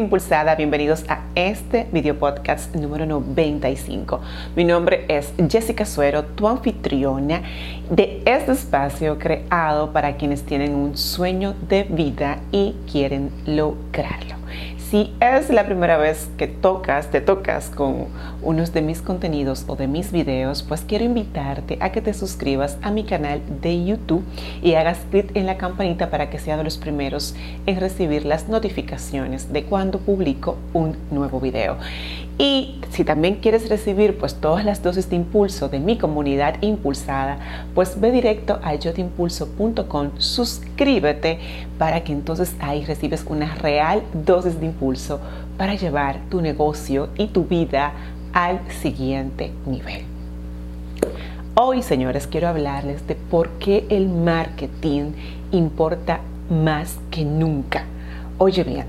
impulsada, bienvenidos a este video podcast número 95. Mi nombre es Jessica Suero, tu anfitriona de este espacio creado para quienes tienen un sueño de vida y quieren lograrlo. Si es la primera vez que tocas, te tocas con unos de mis contenidos o de mis videos, pues quiero invitarte a que te suscribas a mi canal de YouTube y hagas clic en la campanita para que seas de los primeros en recibir las notificaciones de cuando publico un nuevo video. Y si también quieres recibir pues todas las dosis de impulso de mi comunidad impulsada, pues ve directo a yotimpulso.com, suscríbete para que entonces ahí recibes una real dosis de impulso para llevar tu negocio y tu vida al siguiente nivel. Hoy, señores, quiero hablarles de por qué el marketing importa más que nunca. Oye bien,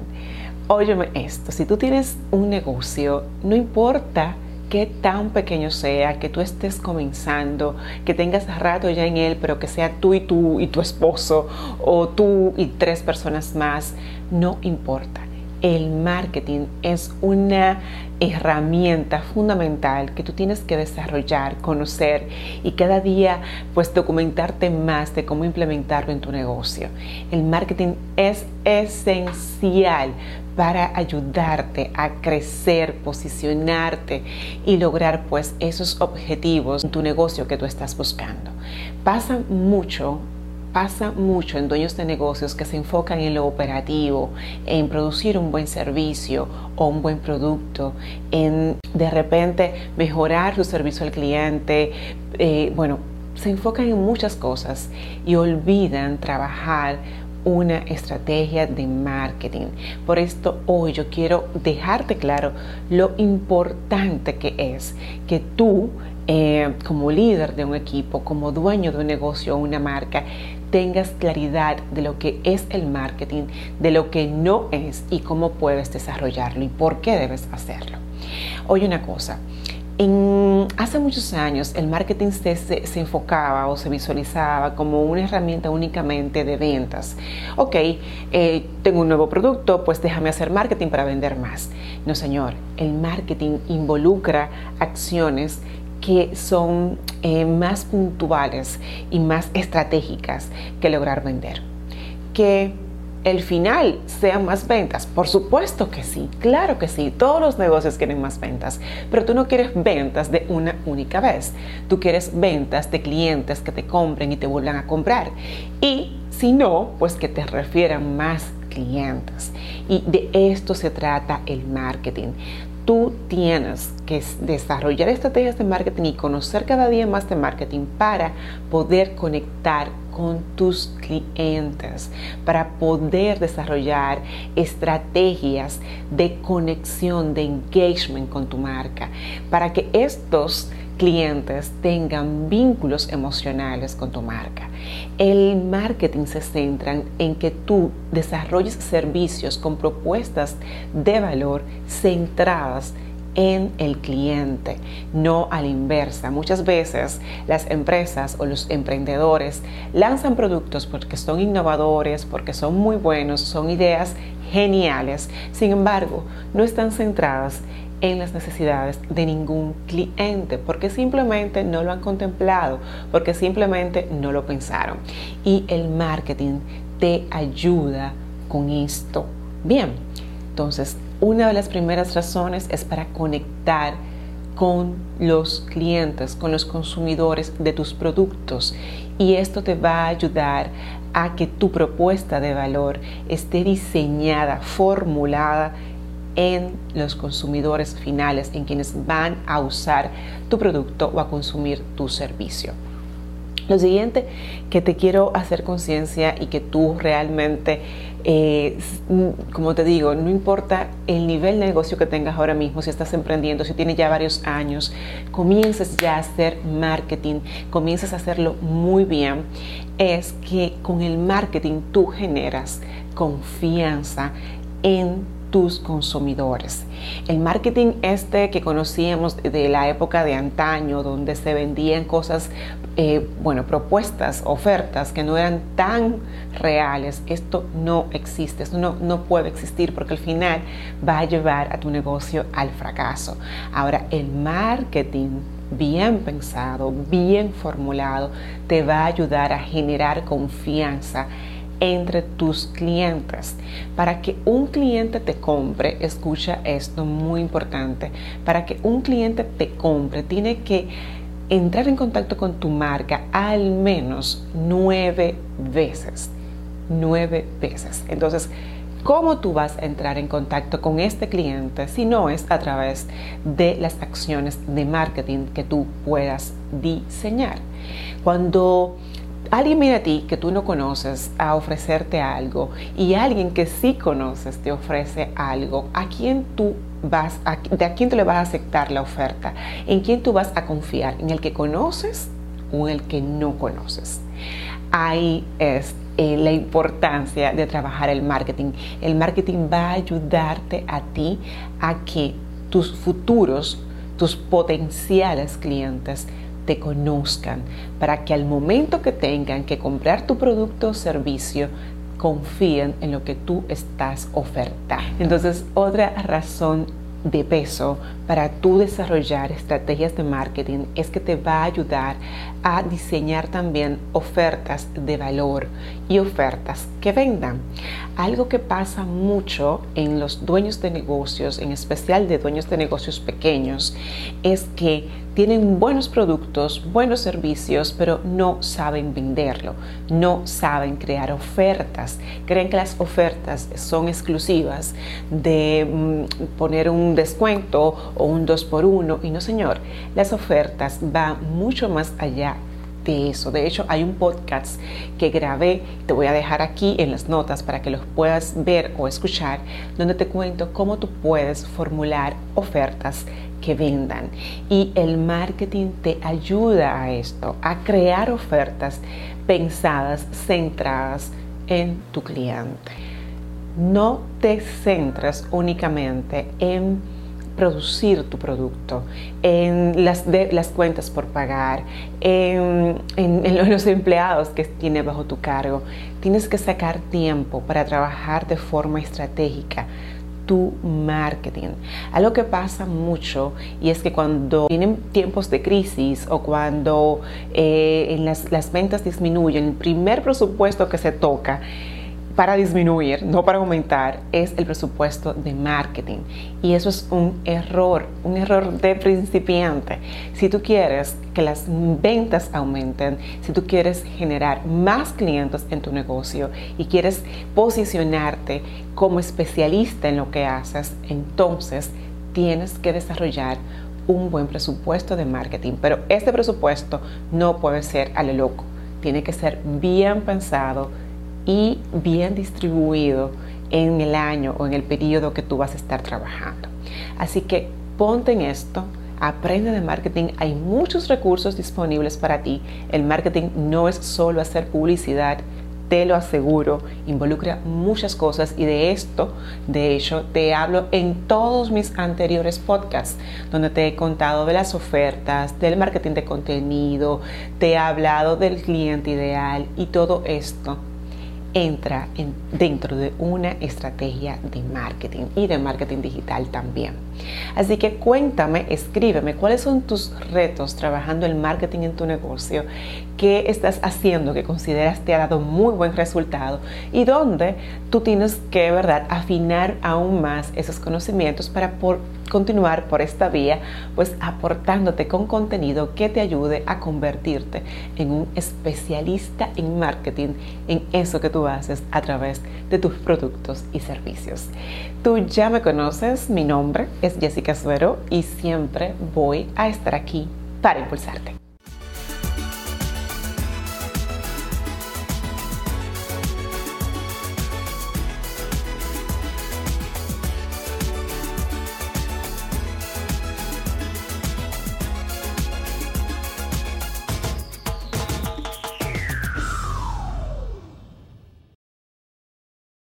óyeme esto, si tú tienes un negocio, no importa qué tan pequeño sea, que tú estés comenzando, que tengas rato ya en él, pero que sea tú y tú y tu esposo, o tú y tres personas más, no importa. El marketing es una herramienta fundamental que tú tienes que desarrollar, conocer y cada día pues documentarte más de cómo implementarlo en tu negocio. El marketing es esencial para ayudarte a crecer, posicionarte y lograr pues esos objetivos en tu negocio que tú estás buscando. Pasa mucho pasa mucho en dueños de negocios que se enfocan en lo operativo, en producir un buen servicio o un buen producto, en de repente mejorar su servicio al cliente, eh, bueno, se enfocan en muchas cosas y olvidan trabajar una estrategia de marketing. Por esto hoy yo quiero dejarte claro lo importante que es que tú eh, como líder de un equipo, como dueño de un negocio o una marca, tengas claridad de lo que es el marketing, de lo que no es y cómo puedes desarrollarlo y por qué debes hacerlo. Oye una cosa, en, hace muchos años el marketing se, enfocaba o se visualizaba como una herramienta únicamente de ventas. Ok, eh, tengo un nuevo producto, pues déjame hacer marketing para vender más. No, señor, el marketing involucra acciones que son eh, más puntuales y más estratégicas que lograr vender. El final sean más ventas? Por supuesto que sí, claro que sí, todos los negocios quieren más ventas, pero tú no quieres ventas de una única vez, tú quieres ventas de clientes que te compren y te vuelvan a comprar. Y si no, pues que te refieran más clientes. Y de esto se trata el marketing tú tienes que desarrollar estrategias de marketing y conocer cada día más de marketing para poder conectar con tus clientes, para poder desarrollar estrategias de conexión, de engagement con tu marca, para que estos clientes tengan vínculos emocionales con tu marca. El marketing se centra en que tú desarrolles servicios con propuestas de valor centradas en el cliente, no a la inversa. Muchas veces las empresas o los emprendedores lanzan productos porque son innovadores, porque son muy buenos, son ideas geniales. Sin embargo, no están centradas en las necesidades de ningún cliente, porque simplemente no lo han contemplado, porque simplemente no lo pensaron. Y el marketing te ayuda con esto. Bien, entonces una de las primeras razones es para conectar con los clientes, con los consumidores de tus productos. Y esto te va a ayudar a que tu propuesta de valor esté diseñada, formulada en los consumidores finales, en quienes van a usar tu producto o a consumir tu servicio. Lo siguiente que te quiero hacer conciencia y que tú realmente Eh, como te digo, no importa el nivel de negocio que tengas ahora mismo, si estás emprendiendo, si tienes ya varios años, comiences ya a hacer marketing, comiences a hacerlo muy bien, es que con el marketing tú generas confianza en tus consumidores. El marketing este que conocíamos de la época de antaño, donde se vendían cosas, eh, bueno, propuestas, ofertas que no eran tan reales, esto no existe, no, no puede existir porque al final va a llevar a tu negocio al fracaso. Ahora, el marketing bien pensado, bien formulado, te va a ayudar a generar confianza entre tus clientes. Para que un cliente te compre, escucha esto muy importante, para que un cliente te compre, tiene que entrar en contacto con tu marca al menos nueve veces. Nueve veces. Entonces, ¿cómo tú vas a entrar en contacto con este cliente si no es a través de las acciones de marketing que tú puedas diseñar? Cuando alguien viene a ti que tú no conoces a ofrecerte algo y alguien que sí conoces te ofrece algo, ¿a quién tú vas a, de a quién tú le vas a aceptar la oferta? ¿En quién tú vas a confiar? ¿En el que conoces o en el que no conoces? Ahí es eh, la importancia de trabajar el marketing. El marketing va a ayudarte a ti a que tus futuros, tus potenciales clientes te conozcan, para que al momento que tengan que comprar tu producto o servicio, confíen en lo que tú estás ofertando. Entonces, otra razón de peso para tú desarrollar estrategias de marketing es que te va a ayudar a diseñar también ofertas de valor y ofertas que vendan. Algo que pasa mucho en los dueños de negocios, en especial de dueños de negocios pequeños, es que tienen buenos productos, buenos servicios, pero no saben venderlo, no saben crear ofertas. Creen que las ofertas son exclusivas de mm, poner un descuento o un 2 por 1 y no señor, las ofertas van mucho más allá de eso. De hecho, hay un podcast que grabé, te voy a dejar aquí en las notas para que los puedas ver o escuchar, donde te cuento cómo tú puedes formular ofertas que vendan. Y el marketing te ayuda a esto, a crear ofertas pensadas, centradas en tu cliente. No te centras únicamente en producir tu producto, en las, las cuentas por pagar, en, en, los empleados que tienes bajo tu cargo. Tienes que sacar tiempo para trabajar de forma estratégica tu marketing. Algo que pasa mucho y es que cuando tienen tiempos de crisis o cuando eh, en las, las ventas disminuyen, el primer presupuesto que se toca para disminuir, no para aumentar, es el presupuesto de marketing. Y eso es un error, un error de principiante. Si tú quieres que las ventas aumenten, si tú quieres generar más clientes en tu negocio y quieres posicionarte como especialista en lo que haces, entonces tienes que desarrollar un buen presupuesto de marketing. Pero este presupuesto no puede ser a lo loco. Tiene que ser bien pensado, y bien distribuido en el año o en el periodo que tú vas a estar trabajando. Así que ponte en esto, aprende de marketing, hay muchos recursos disponibles para ti. El marketing no es solo hacer publicidad, te lo aseguro, involucra muchas cosas y de esto, de hecho, te hablo en todos mis anteriores podcasts, donde te he contado de las ofertas, del marketing de contenido, te he hablado del cliente ideal y todo esto entra dentro de una estrategia de marketing y de marketing digital también. Así que cuéntame, escríbeme cuáles son tus retos trabajando el marketing en tu negocio, qué estás haciendo que consideras te ha dado muy buen resultado y dónde tú tienes que, verdad, afinar aún más esos conocimientos para por continuar por esta vía, pues aportándote con contenido que te ayude a convertirte en un especialista en marketing, en eso que tú haces a través de tus productos y servicios. Tú ya me conoces, mi nombre es Jessica Suero y siempre voy a estar aquí para impulsarte.